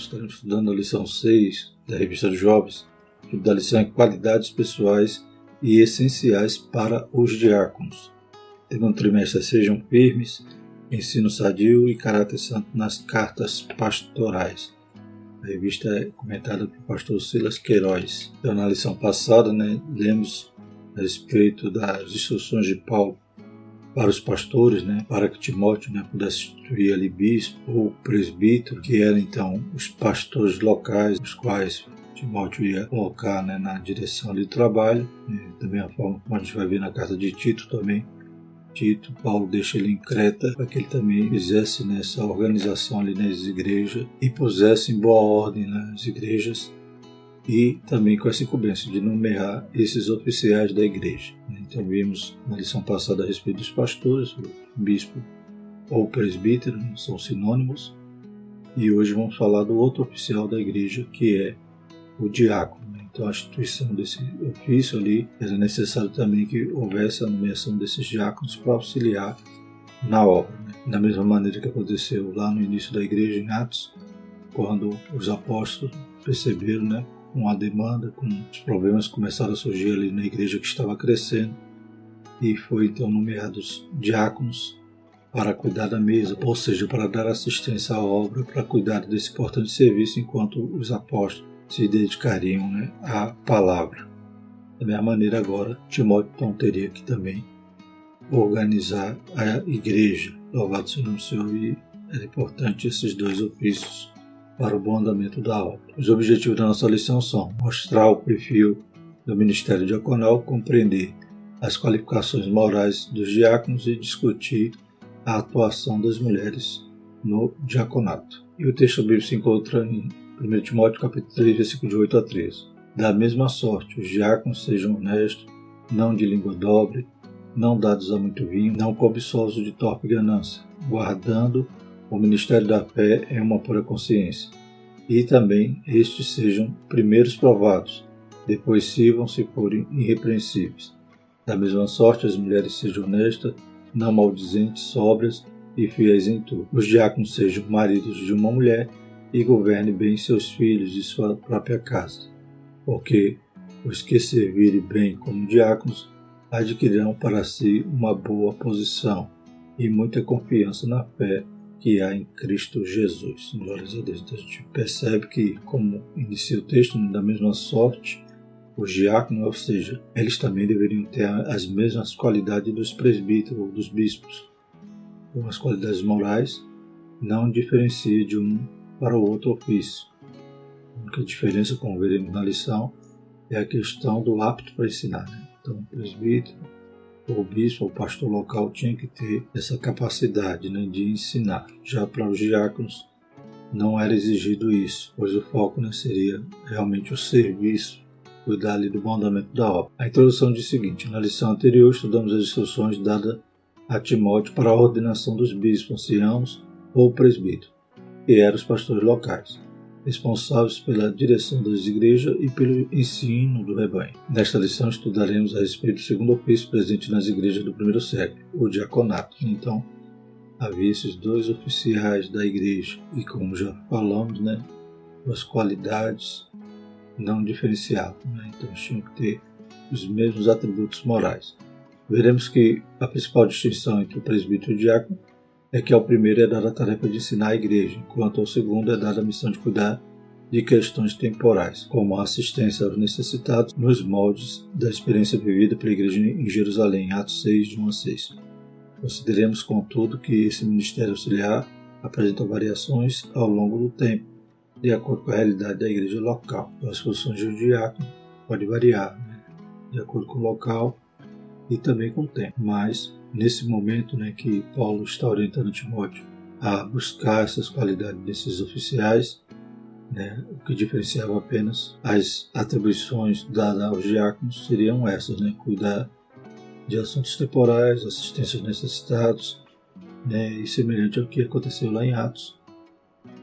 estaremos estudando a lição 6 da revista dos Jovens, que da lição é Qualidades Pessoais e Essenciais para os Diáconos. Tema trimestre Sejam Firmes, Ensino Sadio e Caráter Santo nas Cartas Pastorais. A revista é comentada pelo pastor Silas Queiroz. Então, na lição passada, né, lemos a respeito das instruções de Paulo para os pastores, né, para que Timóteo né, pudesse instituir ali bispo ou presbítero, que eram então os pastores locais, os quais Timóteo ia colocar né, na direção do trabalho, né, também a forma como a gente vai ver na carta de Tito também. Tito, Paulo deixa ele em Creta para que ele também fizesse nessa organização ali nas igrejas e pusesse em boa ordem nas igrejas e também com essa incumbência de nomear esses oficiais da igreja. Então vimos na lição passada a respeito dos pastores, o bispo ou presbítero, são sinônimos, e hoje vamos falar do outro oficial da igreja, que é o diácono. Então a instituição desse ofício ali, era necessário também que houvesse a nomeação desses diáconos para auxiliar na obra. Né? Da mesma maneira que aconteceu lá no início da igreja em Atos, quando os apóstolos perceberam né, com a demanda, com os problemas que começaram a surgir ali na igreja que estava crescendo, e foi então nomeados diáconos para cuidar da mesa, ou seja, para dar assistência à obra, para cuidar desse importante serviço enquanto os apóstolos se dedicariam né, à palavra. Da mesma maneira, agora, Timóteo então teria que também organizar a igreja. Louvado seja o Senhor, e é importante esses dois ofícios para o bom andamento da obra. Os objetivos da nossa lição são mostrar o perfil do ministério diaconal, compreender as qualificações morais dos diáconos e discutir a atuação das mulheres no diaconato. E o texto bíblico se encontra em 1 Timóteo capítulo 3, versículo de 8 a 13. Da mesma sorte, os diáconos sejam honestos, não de língua dobre, não dados a muito vinho, não cobiçosos de torpe ganância, guardando o ministério da fé é uma pura consciência, e também estes sejam primeiros provados, depois sirvam se forem irrepreensíveis. Da mesma sorte, as mulheres sejam honestas, não maldizentes, sóbrias e fiéis em tudo. Os diáconos sejam maridos de uma mulher e governem bem seus filhos e sua própria casa, porque os que servirem bem como diáconos adquirirão para si uma boa posição e muita confiança na fé que há em Cristo Jesus. Glórias a Deus. Então a gente percebe que, como inicia o texto, da mesma sorte, os diáconos, ou seja, eles também deveriam ter as mesmas qualidades dos presbíteros ou dos bispos. Então, as qualidades morais não diferencia de um para o outro ofício. A única diferença, como veremos na lição, é a questão do apto para ensinar. Né? Então, presbítero o bispo, o pastor local tinha que ter essa capacidade né, de ensinar. Já para os diáconos não era exigido isso, pois o foco né, seria realmente o serviço, cuidar ali do bom andamento da obra. A introdução diz o seguinte: na lição anterior estudamos as instruções dadas a Timóteo para a ordenação dos bispos, anciãos ou presbíteros, que eram os pastores locais responsáveis pela direção das igrejas e pelo ensino do rebanho. Nesta lição estudaremos a respeito do segundo ofício presente nas igrejas do primeiro século, o diaconato. Então, havia esses dois oficiais da igreja e, como já falamos, né, as qualidades não diferenciavam, né? então tinham que ter os mesmos atributos morais. Veremos que a principal distinção entre o presbítero e o diácono é que ao primeiro é dada a tarefa de ensinar a igreja, enquanto ao segundo é dada a missão de cuidar de questões temporais, como a assistência aos necessitados nos moldes da experiência vivida pela igreja em Jerusalém, Atos 6, de 1 a 6. Consideremos, contudo, que esse ministério auxiliar apresenta variações ao longo do tempo, de acordo com a realidade da igreja local. Então, as funções de um diácono podem variar, né? de acordo com o local e também com o tempo, mas nesse momento né, que Paulo está orientando Timóteo a buscar essas qualidades desses oficiais, né, o que diferenciava apenas as atribuições dadas aos diáconos seriam essas, né, cuidar de assuntos temporais, assistência aos necessitados, né, e semelhante ao que aconteceu lá em Atos,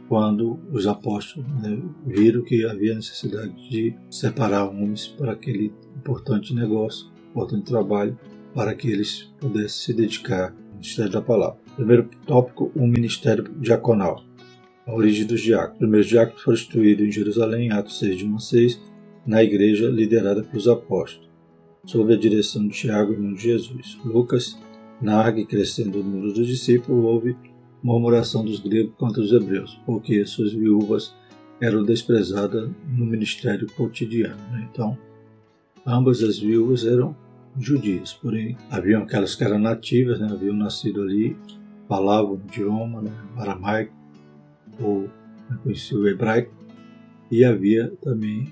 quando os apóstolos né, viram que havia necessidade de separar homens para aquele importante negócio, importante trabalho para que eles pudessem se dedicar ao ministério da palavra. Primeiro tópico, o ministério diaconal. A origem dos diáconos. Os primeiros diáconos foram em Jerusalém, em Atos 6, de 1 a 6, na igreja liderada pelos apóstolos, sob a direção de Tiago, irmão de Jesus. Lucas narra que, crescendo o número dos discípulos, houve murmuração dos gregos contra os hebreus, porque suas viúvas eram desprezadas no ministério cotidiano. Né? Então, ambas as viúvas eram judias, porém haviam aquelas que eram nativas, né? haviam nascido ali, falavam o idioma né? aramaico ou né? conheciam o hebraico, e havia também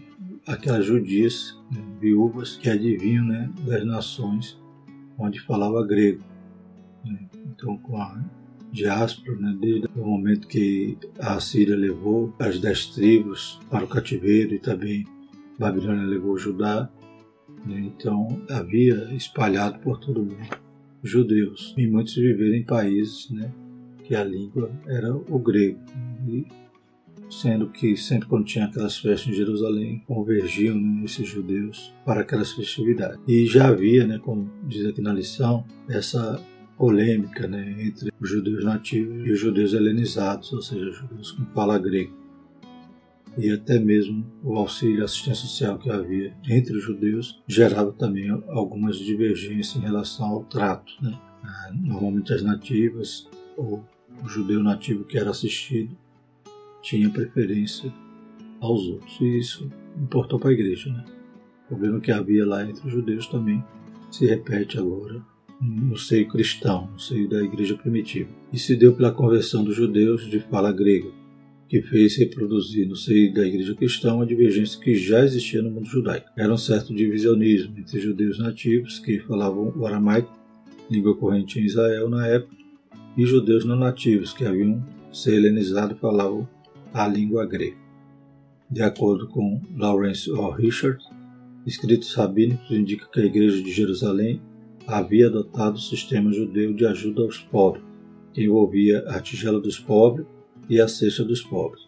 aquelas judias, né? viúvas, que adivinham né? das nações onde falava grego. Né? Então, com a diáspora, né? desde o momento que a Síria levou as dez tribos para o cativeiro e também Babilônia levou Judá? Então havia espalhado por todo o mundo judeus e muitos viveram em países né? que a língua era o grego. E sendo que sempre quando tinha aquelas festas em Jerusalém, convergiam né, esses judeus para aquelas festividades. E já havia, né, como diz aqui na lição, essa polêmica né, entre os judeus nativos e os judeus helenizados, ou seja, judeus com fala grego. E até mesmo o auxílio e assistência social que havia entre os judeus gerava também algumas divergências em relação ao trato. Né? Ah, normalmente as nativas, ou o judeu nativo que era assistido, tinha preferência aos outros. E isso importou para a igreja. Né? O problema que havia lá entre os judeus também se repete agora no seio cristão, no seio da igreja primitiva, e se deu pela conversão dos judeus de fala grega, que fez reproduzir no seio da igreja cristã uma divergência que já existia no mundo judaico. Era um certo divisionismo entre judeus nativos, que falavam o aramaico, língua corrente em Israel na época, e judeus não nativos, que haviam se helenizado e falavam a língua grega. De acordo com Lawrence O. Richard, escritos rabínicos indicam que a igreja de Jerusalém havia adotado o sistema judeu de ajuda aos pobres, que envolvia a tigela dos pobres e a cesta dos pobres.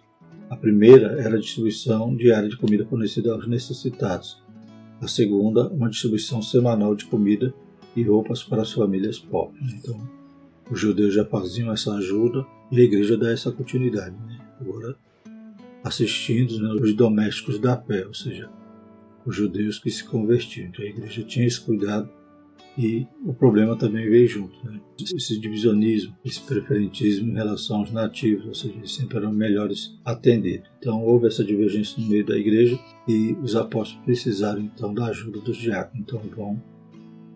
A primeira era a distribuição diária de comida fornecida aos necessitados. A segunda, uma distribuição semanal de comida e roupas para as famílias pobres. Então, os judeus já faziam essa ajuda e a igreja dá essa continuidade. Né? Agora, assistindo né, os domésticos da fé, ou seja, os judeus que se convertiam. Então, a igreja tinha esse cuidado e o problema também veio junto, né? esse divisionismo, esse preferentismo em relação aos nativos, ou seja, eles sempre eram melhores atendidos. Então houve essa divergência no meio da igreja e os apóstolos precisaram então da ajuda dos diáconos. Então vão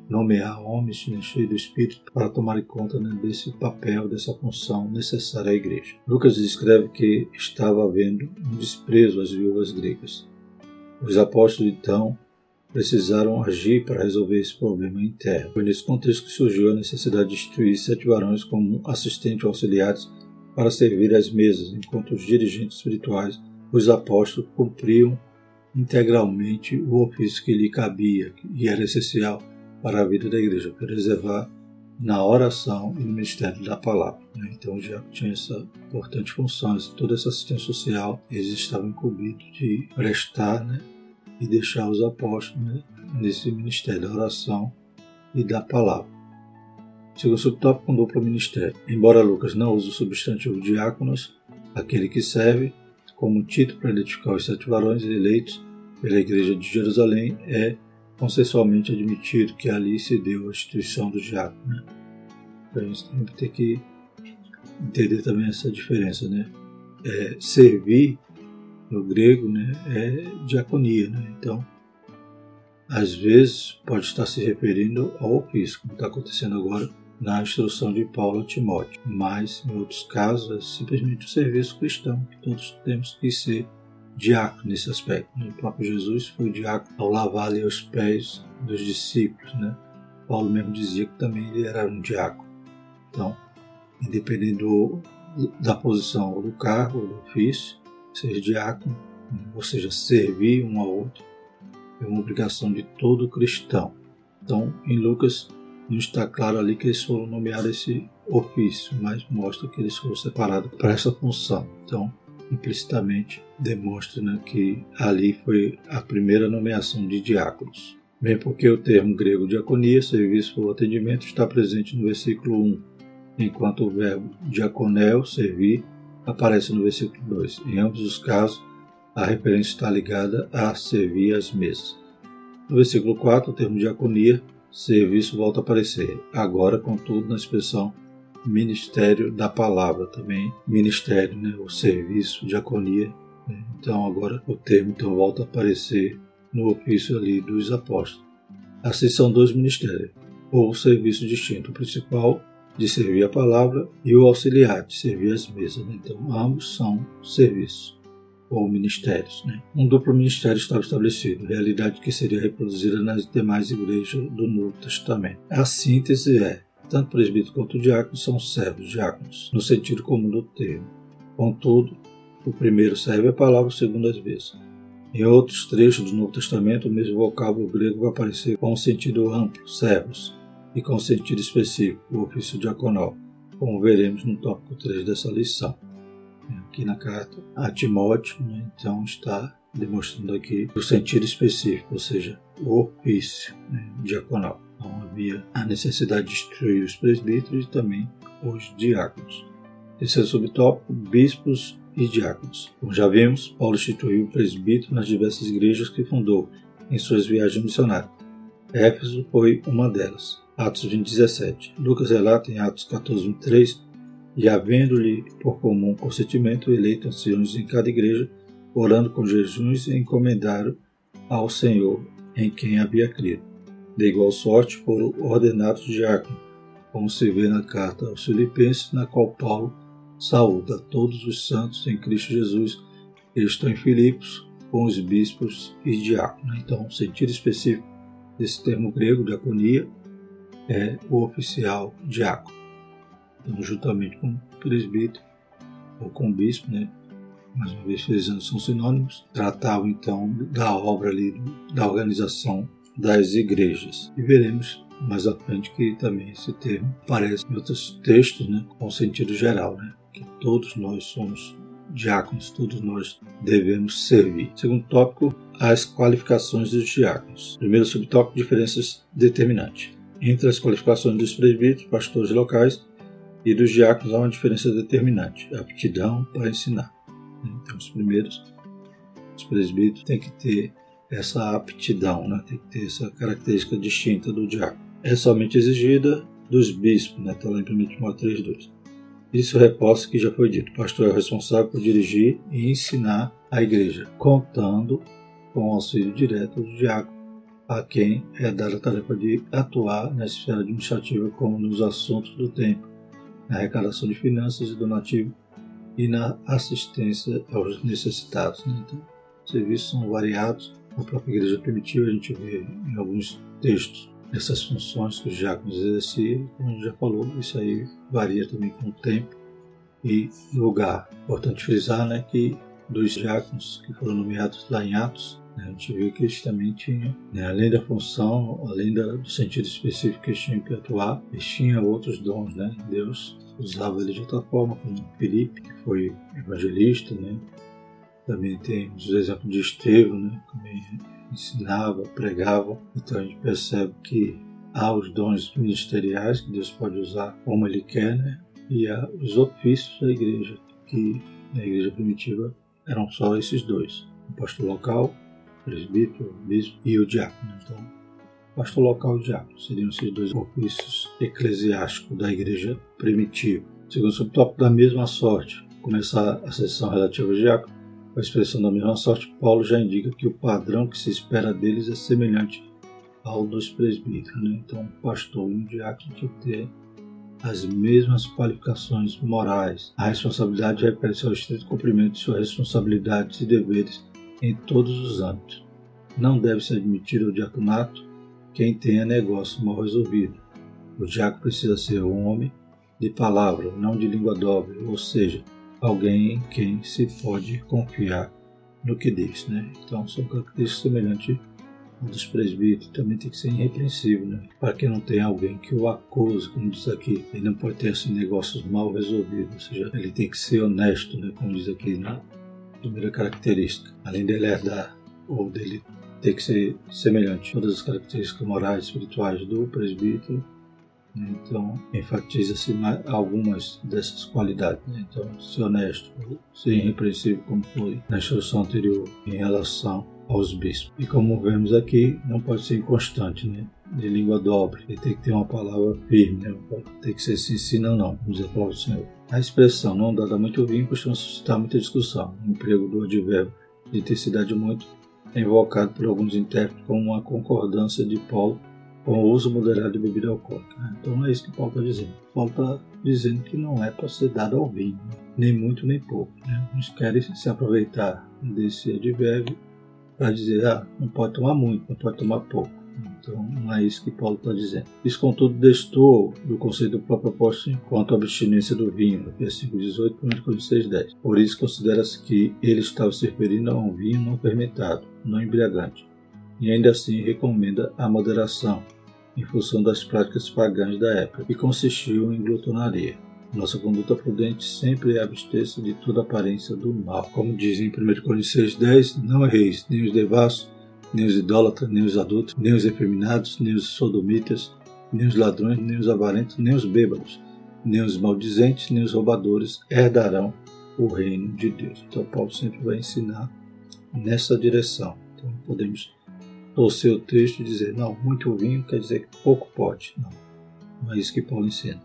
nomear homens cheios do Espírito para tomar conta né, desse papel, dessa função necessária à igreja. Lucas escreve que estava havendo um desprezo às viúvas gregas. Os apóstolos então precisaram agir para resolver esse problema interno. Foi nesse contexto que surgiu a necessidade de instituir sete varões como assistentes auxiliares para servir às mesas, enquanto os dirigentes espirituais, os apóstolos, cumpriam integralmente o ofício que lhe cabia e era essencial para a vida da igreja, preservar na oração e no ministério da palavra. Né? Então já tinha essa importante função, toda essa assistência social, eles estavam incumbidos de prestar né, e deixar os apóstolos né, nesse ministério da oração e da palavra. Segundo subtópico, com duplo ministério. Embora Lucas não use o substantivo diáconos, aquele que serve como título para identificar os sete varões eleitos pela Igreja de Jerusalém, é consensualmente admitido que ali se deu a instituição do diácono. Né? Então a gente tem que entender também essa diferença. Né? É, servir no grego né, é diaconia. Né? Então, às vezes, pode estar se referindo ao ofício, como está acontecendo agora na instrução de Paulo a Timóteo. Mas, em outros casos, é simplesmente o serviço cristão, que todos temos que ser diácono nesse aspecto. Né? O próprio Jesus foi diácono ao lavar ali os pés dos discípulos. Né? Paulo mesmo dizia que também ele era um diácono. Então, independente do, da posição do cargo do ofício, ser diácono, ou seja, servir um ao outro, é uma obrigação de todo cristão. Então, em Lucas, não está claro ali que eles foram nomeados esse ofício, mas mostra que eles foram separados para essa função. Então, implicitamente demonstra né, que ali foi a primeira nomeação de diáconos. Bem porque o termo grego diaconia, serviço ou atendimento, está presente no versículo 1, enquanto o verbo diaconel, servir, aparece no versículo 2. Em ambos os casos, a referência está ligada a servir as mesas. No versículo 4, o termo diaconia, serviço, volta a aparecer, agora, contudo, na expressão ministério da palavra também, ministério, né, o serviço, diaconia. Né? Então, agora o termo então, volta a aparecer no ofício ali dos apóstolos. Assim são dois ministérios, ou serviço distinto, o principal de servir a palavra e o auxiliar de servir as mesas. Né? Então, ambos são serviços ou ministérios. Né? Um duplo ministério estava estabelecido, realidade que seria reproduzida nas demais igrejas do Novo Testamento. A síntese é: tanto presbítero quanto diácono são servos, diáconos, no sentido comum do termo. Contudo, o primeiro serve a palavra, o segundo as vezes. Em outros trechos do Novo Testamento, o mesmo vocábulo grego vai aparecer com um sentido amplo, servos, e com sentido específico, o ofício diaconal, como veremos no tópico 3 dessa lição aqui na carta a Timóteo, né, então está demonstrando aqui o sentido específico, ou seja, o ofício né, diaconal. Então havia a necessidade de instruir os presbíteros e também os diáconos. Terceiro subtópico, bispos e diáconos. Como já vimos, Paulo instituiu o presbítero nas diversas igrejas que fundou em suas viagens missionárias. Éfeso foi uma delas. Atos 20, 17. Lucas relata em Atos 14, 23 e havendo-lhe por comum consentimento eleito anciões em cada igreja, orando com jejuns, encomendaram ao Senhor em quem havia crido. De igual sorte foram ordenados diáconos, como se vê na carta aos Filipenses, na qual Paulo saúda todos os santos em Cristo Jesus que estão em Filipos com os bispos e diáconos. Então, o sentido específico desse termo grego, diaconia, é o oficial diácono juntamente com o presbítero ou com o bispo, né? mais uma vez frisando, são sinônimos, tratavam então da obra ali, da organização das igrejas. E veremos mais à frente que também esse termo aparece em outros textos, né, com sentido geral, né, que todos nós somos diáconos, todos nós devemos servir. Segundo tópico, as qualificações dos diáconos. Primeiro subtópico, diferenças determinantes. Entre as qualificações dos presbíteros, pastores locais, e dos diáconos há uma diferença determinante: a aptidão para ensinar. Então, os primeiros, os presbíteros, têm que ter essa aptidão, né? tem que ter essa característica distinta do diácono. É somente exigida dos bispos, né? está lá em 1 Timóteo 3,2. Isso reforça que já foi dito: o pastor é o responsável por dirigir e ensinar a igreja, contando com o auxílio direto do diácono, a quem é dada a tarefa de atuar na esfera administrativa como nos assuntos do templo na arrecadação de finanças e donativo e na assistência aos necessitados. Né? Então, os serviços são variados. Na própria igreja primitiva a gente vê em alguns textos essas funções que os diáconos exerciam, como a gente já falou, isso aí varia também com o tempo e lugar. Importante frisar né, que dos diáconos que foram nomeados lá em Atos, né, a gente viu que eles também tinham, né, além da função, além do sentido específico que eles tinham que atuar, eles tinham outros dons. Né? Deus usava eles de outra forma, como Felipe, que foi evangelista. Né? Também temos o exemplo de Estevão, né? também ensinava, pregava. Então a gente percebe que há os dons ministeriais que Deus pode usar como Ele quer, né? e há os ofícios da igreja, que na igreja primitiva eram só esses dois: o pastor local presbítero, bispo e o diácono. Então, pastor local e diácono seriam esses dois ofícios eclesiásticos da igreja primitiva. Segundo o subtópico da mesma sorte, começar a sessão relativa ao diácono, a expressão da mesma sorte, Paulo já indica que o padrão que se espera deles é semelhante ao dos presbíteros. Né? Então, pastor e o diácono tinham que ter as mesmas qualificações morais. A responsabilidade refere-se ao estrito cumprimento de suas responsabilidades e deveres em todos os âmbitos. Não deve-se admitir ao diaconato quem tenha negócio mal resolvido. O diácono precisa ser um homem de palavra, não de língua dobre, ou seja, alguém em quem se pode confiar no que diz. Né? Então, são características semelhantes dos presbíteros. Também tem que ser irrepreensível, né? para que não tenha alguém que o acuse, como diz aqui. Ele não pode ter esses negócios mal resolvidos, ou seja, ele tem que ser honesto, né? como diz aqui na, primeira característica. Além dele herdar ou dele ter que ser semelhante, todas as características morais e espirituais do presbítero, Então, enfatiza-se algumas dessas qualidades. Né? Então, ser honesto, ser irrepreensível, como foi na instrução anterior, em relação aos bispos. E como vemos aqui, não pode ser inconstante, né? de língua dobre. Ele tem que ter uma palavra firme, né? tem que ser sim, sim, não, não, vamos dizer para o Senhor. A expressão não dada muito vinho costuma suscitar muita discussão. O emprego do advérbio de intensidade muito é invocado por alguns intérpretes como uma concordância de Paulo com o uso moderado de bebida alcoólica. Né? Então é isso que Paulo está dizendo. Paulo está dizendo que não é para ser dado ao vinho, nem muito nem pouco. Né? Uns querem se aproveitar desse advérbio para dizer, ah, não pode tomar muito, não pode tomar pouco. Então, não é isso que Paulo está dizendo. Isso, contudo, destou do conceito do próprio apóstolo quanto à abstinência do vinho, versículo 18, 1 Coríntios 10. Por isso, considera-se que ele estava se referindo a um vinho não fermentado, não embriagante, e ainda assim recomenda a moderação, em função das práticas pagãs da época, que consistiam em glutonaria. Nossa conduta prudente sempre é abster-se de toda aparência do mal. Como diz em 1 Coríntios 10, não erreis, nem os devassos, nem os idólatras, nem os adultos, nem os efeminados, nem os sodomitas, nem os ladrões, nem os avarentos, nem os bêbados, nem os maldizentes, nem os roubadores herdarão o reino de Deus. Então Paulo sempre vai ensinar nessa direção. Então podemos torcer o texto e dizer, não, muito vinho quer dizer que pouco pode. Não, não é isso que Paulo ensina.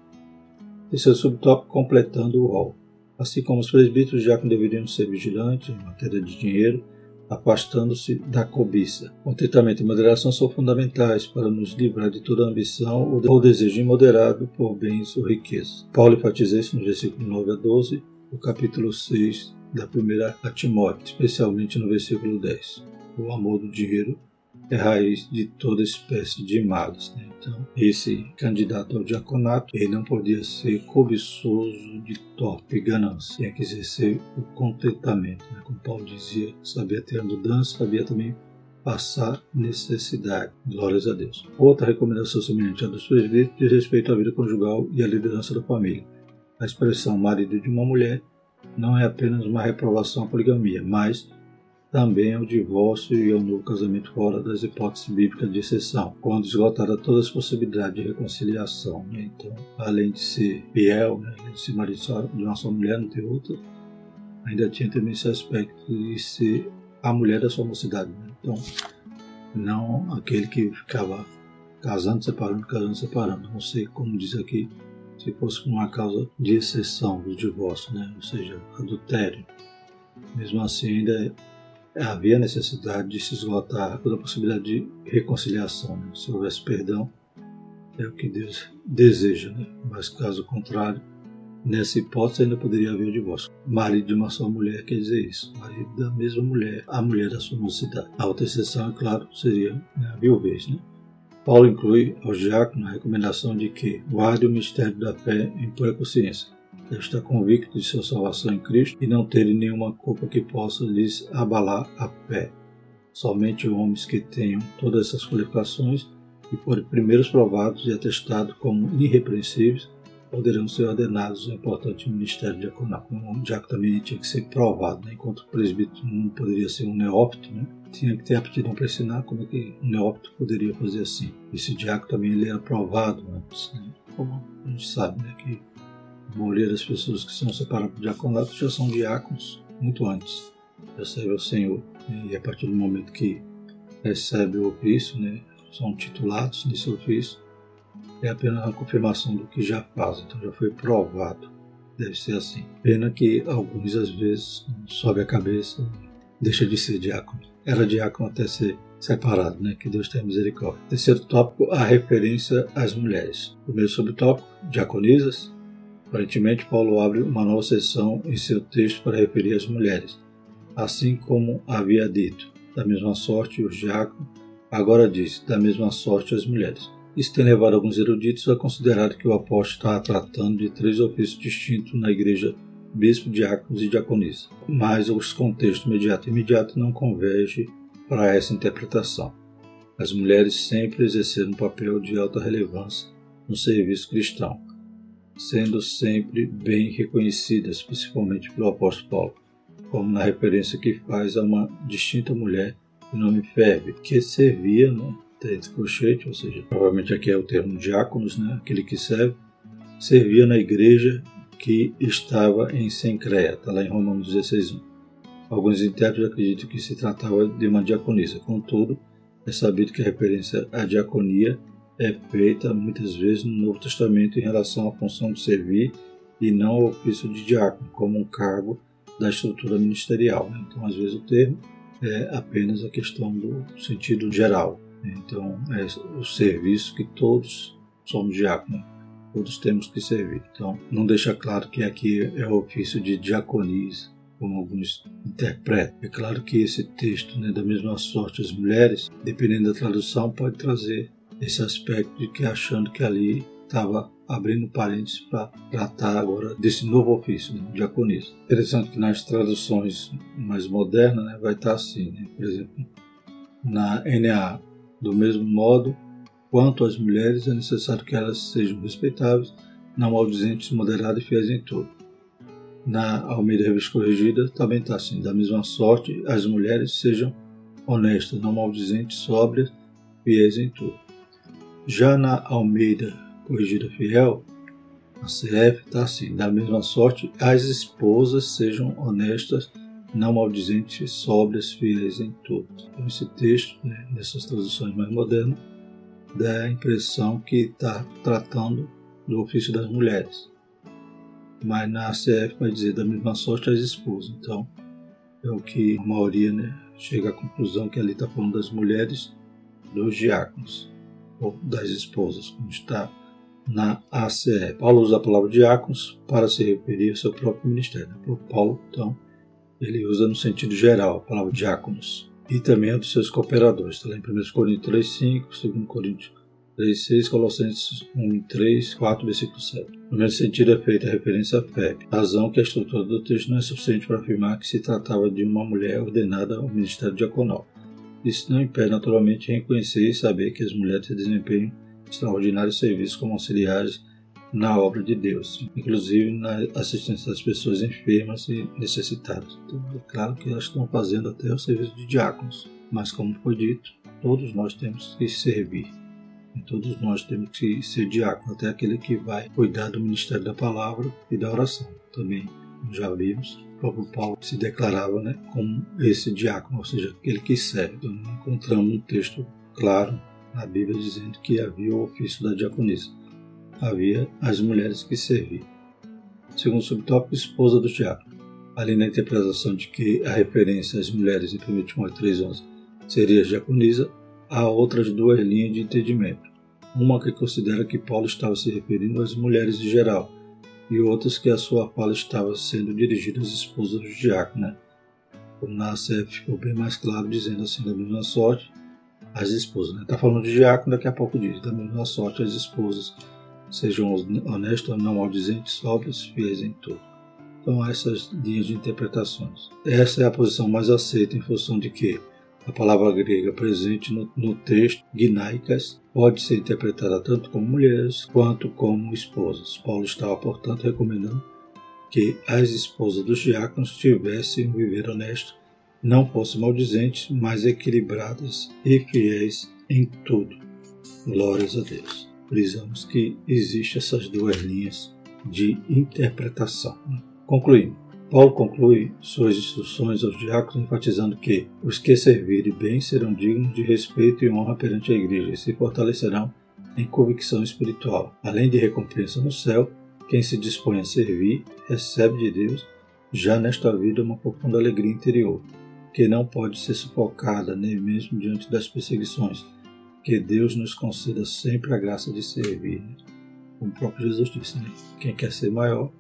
Esse é o subtópico completando o rol. Assim como os presbíteros já deveriam ser vigilantes em matéria de dinheiro, afastando-se da cobiça. Contentamento e moderação são fundamentais para nos livrar de toda ambição ou desejo imoderado por bens ou riquezas. Paulo enfatiza isso no versículo 9 a 12, do capítulo 6 da primeira a Timóteo, especialmente no versículo 10. O amor do dinheiro é raiz de toda espécie de males. Né? Então, esse candidato ao diaconato, ele não podia ser cobiçoso de torpe ganância, tinha que exercer o contentamento. Né? Como Paulo dizia, sabia ter a mudança, sabia também passar necessidade. Glórias a Deus. Outra recomendação semelhante à dos presbíteros diz respeito à vida conjugal e à liderança da família. A expressão marido de uma mulher não é apenas uma reprovação à poligamia, mas também ao divórcio e ao novo casamento fora das hipóteses bíblicas de exceção, quando esgotada todas as possibilidades de reconciliação. Né? Então, além de ser fiel, né? além de ser marido de uma só mulher, não ter outra, ainda tinha também esse aspecto de ser a mulher da sua mocidade. Né? Então, não aquele que ficava casando, separando, casando, separando. Não sei como diz aqui, se fosse uma causa de exceção do divórcio, né? ou seja, adultério. Mesmo assim, ainda havia necessidade de se esgotar toda a possibilidade de reconciliação. Né? Se houvesse perdão, é o que Deus deseja, né? mas caso contrário, nessa hipótese ainda poderia haver o divórcio. Marido de uma só mulher quer dizer isso, marido da mesma mulher, a mulher da sua mocidade. A outra exceção, é claro, seria né, a viuvez. Né? Paulo inclui ao diácono a recomendação de que guarde o mistério da fé em pura consciência deve estar convicto de sua salvação em Cristo e não terem nenhuma culpa que possa lhes abalar a fé. Somente homens que tenham todas essas qualificações e forem primeiros provados e atestados como irrepreensíveis poderão ser ordenados ao importante ministério diaconal. Um diácono também tinha que ser provado, né? enquanto o presbítero não poderia ser um neófito, né? tinha que ter aptidão para ensinar como é que um neófito poderia fazer assim. Esse diácono também ele era provado antes, né? como a gente sabe né? que a maioria das pessoas que são separadas do diaconato já são diáconos muito antes. Servem ao Senhor. E a partir do momento que recebe o ofício, né, são titulados nesse ofício, é apenas a confirmação do que já faz. Então já foi provado. Deve ser assim. Pena que alguns às vezes sobe a cabeça e deixa de ser diácono. Era diácono até ser separado, né? Que Deus tenha misericórdia. Terceiro tópico, a referência às mulheres. Primeiro subtópico, diaconisas. Aparentemente, Paulo abre uma nova seção em seu texto para referir às mulheres, assim como havia dito. Da mesma sorte, os diáconos, agora diz, da mesma sorte as mulheres. Isso tem levado alguns eruditos a considerar que o apóstolo está tratando de três ofícios distintos na igreja bispo, diáconos e diaconisa. Mas os contextos imediato e imediato não convergem para essa interpretação. As mulheres sempre exerceram um papel de alta relevância no serviço cristão, sendo sempre bem reconhecidas, principalmente pelo apóstolo Paulo, como na referência que faz a uma distinta mulher de nome Febe, que servia, né, até entre colchete, ou seja, provavelmente aqui é o termo diáconos, né? aquele que serve, servia na igreja que estava em Sencreia, está lá em Romanos 16.1. Alguns intérpretes acreditam que se tratava de uma diaconisa, contudo, é sabido que a referência à diaconia é feita muitas vezes no Novo Testamento em relação à função de servir e não ao ofício de diácono, como um cargo da estrutura ministerial. Né? Então, às vezes, o termo é apenas a questão do sentido geral. Né? Então, é o serviço que todos somos diáconos, todos temos que servir. Então, não deixa claro que aqui é o ofício de diaconisa, como alguns interpretam. É claro que esse texto, né, da mesma sorte as mulheres, dependendo da tradução, pode trazer esse aspecto de que achando que ali estava abrindo parênteses para tratar agora desse novo ofício, né, diaconisa. Interessante que nas traduções mais modernas né, vai estar assim, né, por exemplo, na NA, do mesmo modo, quanto às mulheres é necessário que elas sejam respeitáveis, não maldizentes, moderadas e fiéis em tudo. Na Almeida Revista Corrigida também está assim, da mesma sorte, as mulheres sejam honestas, não maldizentes, sóbrias, fiéis em tudo. Já na Almeida Corrigida Fiel, a CF está assim: da mesma sorte, as esposas sejam honestas, não maldizentes, sóbrias, fiéis em tudo. Então, esse texto, né, nessas traduções mais modernas, dá a impressão que está tratando do ofício das mulheres. Mas na CF vai dizer da mesma sorte as esposas. Então, é o que a maioria né, chega à conclusão que ali está falando das mulheres dos diáconos das esposas, como está na ACE. Paulo usa a palavra diáconos para se referir ao seu próprio ministério. Né? Paulo, então, ele usa no sentido geral a palavra diáconos e também a dos seus cooperadores. Está lá em 1 Coríntios 3,5, 2 Coríntios 3,6, Colossenses 1, 3, 4, versículo 7. No primeiro sentido é feita a referência à fé, razão que a estrutura do texto não é suficiente para afirmar que se tratava de uma mulher ordenada ao ministério diaconal. Isso não impede naturalmente reconhecer e saber que as mulheres desempenham extraordinários serviços como auxiliares na obra de Deus, inclusive na assistência das pessoas enfermas e necessitadas. Então, é claro que elas estão fazendo até o serviço de diáconos, mas como foi dito, todos nós temos que servir. E todos nós temos que ser diácono, até aquele que vai cuidar do ministério da palavra e da oração. Também, já vimos, próprio Paulo se declarava né, como esse diácono, ou seja, aquele que serve. Então, encontramos um texto claro na Bíblia dizendo que havia o ofício da diaconisa. Havia as mulheres que serviam. Segundo subtópico, esposa do diácono. Ali na interpretação de que a referência às mulheres em 1 Timóteo 3,11 seria diaconisa, há outras duas linhas de entendimento. Uma que considera que Paulo estava se referindo às mulheres em geral, e outras que a sua fala estava sendo dirigida às esposas do diácono. Né? Como ficou bem mais claro, dizendo assim da mesma sorte, as esposas. Está né? falando de diácono, daqui a pouco diz: da mesma sorte as esposas sejam honestas, não maldizentes, sóbrias, fiéis em tudo. Então, essas linhas de interpretações. Essa é a posição mais aceita em função de que a palavra grega presente no, no texto, gnaicas, pode ser interpretada tanto como mulheres quanto como esposas. Paulo estava, portanto, recomendando que as esposas dos diáconos tivessem um viver honesto não fossem maldizentes, mas equilibradas e fiéis em tudo. Glórias a Deus. Frisamos que existem essas duas linhas de interpretação. Concluindo, Paulo conclui suas instruções aos diáconos enfatizando que os que servirem bem serão dignos de respeito e honra perante a igreja e se fortalecerão em convicção espiritual. Além de recompensa no céu, quem se dispõe a servir recebe de Deus já nesta vida uma profunda alegria interior que não pode ser sufocada nem mesmo diante das perseguições. Que Deus nos conceda sempre a graça de servir. Né? Como o próprio Jesus disse, né? quem quer ser maior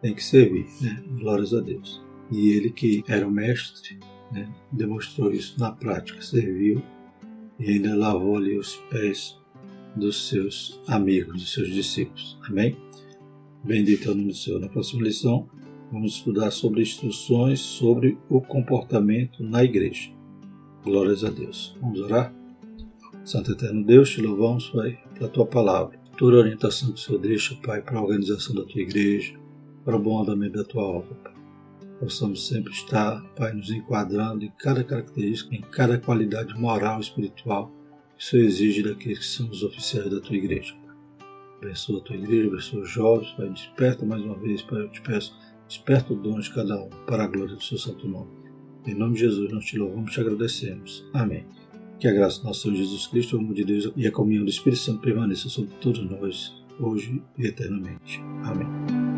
tem que servir. Né? Glórias a Deus. E ele que era o mestre, né? demonstrou isso na prática, serviu e ainda lavou ali os pés dos seus amigos, dos seus discípulos. Amém? Bendito é o nome do Senhor. Na próxima lição, Vamos estudar sobre instruções sobre o comportamento na igreja. Glórias a Deus. Vamos orar? Santo Eterno Deus, te louvamos, Pai, pela tua palavra. Toda orientação que o Senhor deixa, Pai, para a organização da tua igreja, para o bom andamento da tua obra. Possamos sempre estar, Pai, nos enquadrando em cada característica, em cada qualidade moral e espiritual Isso exige daqueles que são os oficiais da tua igreja. Abençoa a tua igreja, abençoa os jovens, Pai, desperta mais uma vez, Pai, eu te peço, desperta o dom de cada um para a glória do seu santo nome. Em nome de Jesus, nós te louvamos e te agradecemos. Amém. Que a graça do nosso Senhor Jesus Cristo, o amor de Deus e a comunhão do Espírito Santo permaneça sobre todos nós, hoje e eternamente. Amém.